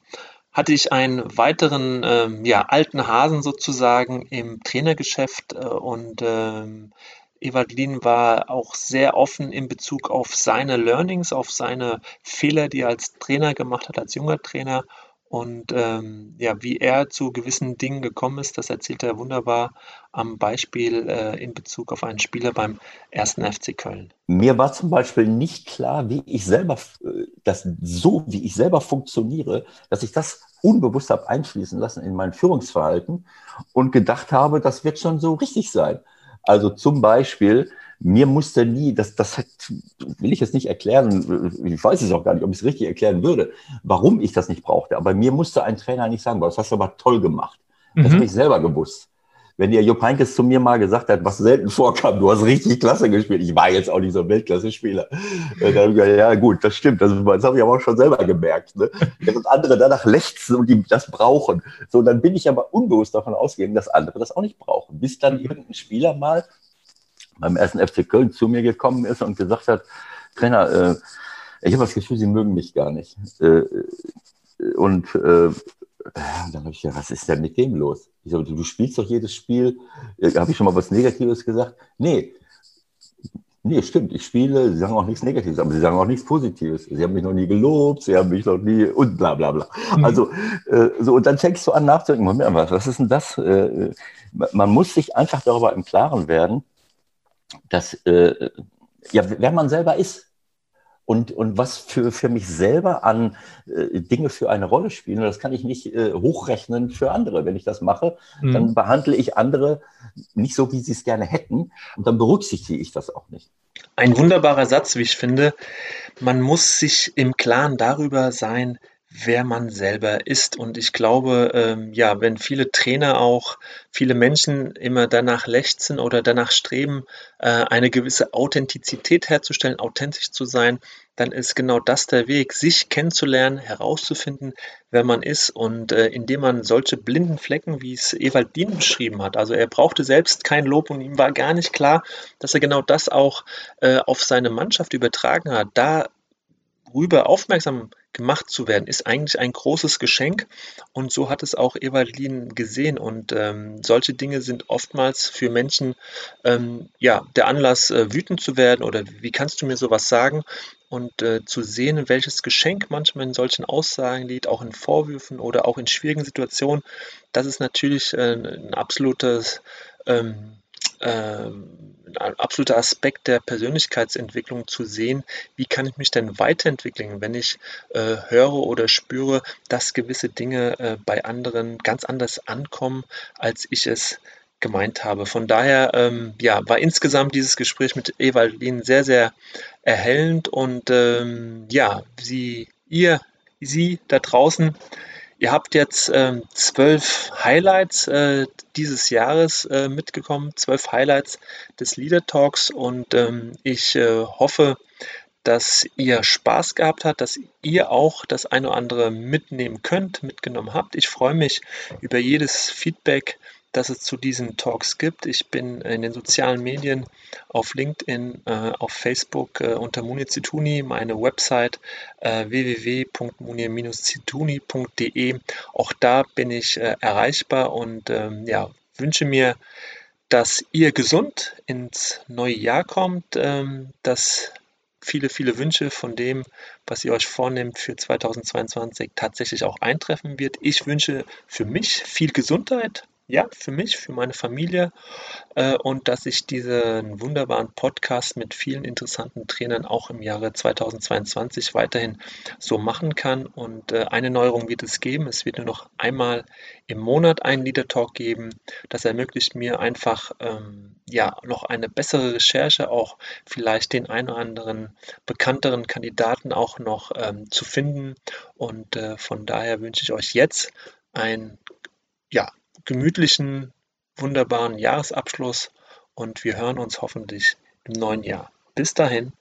hatte ich einen weiteren ähm, ja, alten Hasen sozusagen im Trainergeschäft äh, und ähm, Lien war auch sehr offen in Bezug auf seine Learnings, auf seine Fehler, die er als Trainer gemacht hat, als junger Trainer und ähm, ja, wie er zu gewissen Dingen gekommen ist, das erzählt er wunderbar am Beispiel äh, in Bezug auf einen Spieler beim ersten FC Köln. Mir war zum Beispiel nicht klar, wie ich selber, äh, das so wie ich selber funktioniere, dass ich das unbewusst habe einschließen lassen in mein Führungsverhalten und gedacht habe, das wird schon so richtig sein. Also zum Beispiel, mir musste nie, das, das hat, will ich jetzt nicht erklären, ich weiß es auch gar nicht, ob ich es richtig erklären würde, warum ich das nicht brauchte. Aber mir musste ein Trainer nicht sagen, das hast du aber toll gemacht. Das mhm. habe ich selber gewusst. Wenn ihr Jupp Heynckes zu mir mal gesagt hat, was selten vorkam, du hast richtig klasse gespielt. Ich war jetzt auch nicht so ein Weltklasse-Spieler. Äh, dann habe ich gesagt, ja gut, das stimmt. Das, das habe ich aber auch schon selber gemerkt. Ne? Während andere danach lechzen und die das brauchen. So, dann bin ich aber unbewusst davon ausgegangen, dass andere das auch nicht brauchen. Bis dann irgendein Spieler mal beim ersten FC Köln zu mir gekommen ist und gesagt hat, Trainer, äh, ich habe das Gefühl, Sie mögen mich gar nicht. Äh, und äh, dann habe ich gedacht, was ist denn mit dem los? Ich du, du spielst doch jedes Spiel. Äh, habe ich schon mal was Negatives gesagt? Nee. Nee, stimmt, ich spiele, sie sagen auch nichts Negatives, aber sie sagen auch nichts Positives. Sie haben mich noch nie gelobt, sie haben mich noch nie und bla bla bla. Mhm. Also, äh, so, und dann fängst du an nachzudenken, Moment, was, was ist denn das? Äh, man muss sich einfach darüber im Klaren werden, dass, äh, ja, wer man selber ist und, und was für, für mich selber an äh, Dinge für eine Rolle spielen. Und das kann ich nicht äh, hochrechnen für andere. Wenn ich das mache, mhm. dann behandle ich andere nicht so, wie sie es gerne hätten. Und dann berücksichtige ich das auch nicht. Ein wunderbarer Satz, wie ich finde. Man muss sich im Klaren darüber sein, wer man selber ist. Und ich glaube, ähm, ja, wenn viele Trainer auch, viele Menschen immer danach lechzen oder danach streben, äh, eine gewisse Authentizität herzustellen, authentisch zu sein, dann ist genau das der Weg, sich kennenzulernen, herauszufinden, wer man ist und äh, indem man solche blinden Flecken, wie es Ewald Dien beschrieben hat, also er brauchte selbst kein Lob und ihm war gar nicht klar, dass er genau das auch äh, auf seine Mannschaft übertragen hat, darüber aufmerksam gemacht zu werden, ist eigentlich ein großes Geschenk. Und so hat es auch Evalin gesehen. Und ähm, solche Dinge sind oftmals für Menschen ähm, ja der Anlass, äh, wütend zu werden oder wie kannst du mir sowas sagen? Und äh, zu sehen, welches Geschenk manchmal in solchen Aussagen liegt, auch in Vorwürfen oder auch in schwierigen Situationen, das ist natürlich äh, ein absolutes ähm, ähm, ein absoluter Aspekt der Persönlichkeitsentwicklung zu sehen, wie kann ich mich denn weiterentwickeln, wenn ich äh, höre oder spüre, dass gewisse Dinge äh, bei anderen ganz anders ankommen, als ich es gemeint habe. Von daher ähm, ja, war insgesamt dieses Gespräch mit Ewaldin sehr, sehr erhellend und ähm, ja, sie, ihr, sie da draußen Ihr habt jetzt ähm, zwölf Highlights äh, dieses Jahres äh, mitgekommen, zwölf Highlights des Leader Talks und ähm, ich äh, hoffe, dass ihr Spaß gehabt habt, dass ihr auch das eine oder andere mitnehmen könnt, mitgenommen habt. Ich freue mich über jedes Feedback, dass es zu diesen Talks gibt. Ich bin in den sozialen Medien auf LinkedIn, äh, auf Facebook äh, unter Munir Zituni, meine Website äh, www.munir-zituni.de. Auch da bin ich äh, erreichbar und ähm, ja, wünsche mir, dass ihr gesund ins neue Jahr kommt, ähm, dass viele, viele Wünsche von dem, was ihr euch vornehmt für 2022 tatsächlich auch eintreffen wird. Ich wünsche für mich viel Gesundheit, ja, für mich, für meine Familie äh, und dass ich diesen wunderbaren Podcast mit vielen interessanten Trainern auch im Jahre 2022 weiterhin so machen kann. Und äh, eine Neuerung wird es geben. Es wird nur noch einmal im Monat einen Leader Talk geben. Das ermöglicht mir einfach ähm, ja noch eine bessere Recherche, auch vielleicht den einen oder anderen bekannteren Kandidaten auch noch ähm, zu finden. Und äh, von daher wünsche ich euch jetzt ein ja, gemütlichen, wunderbaren Jahresabschluss und wir hören uns hoffentlich im neuen Jahr. Bis dahin.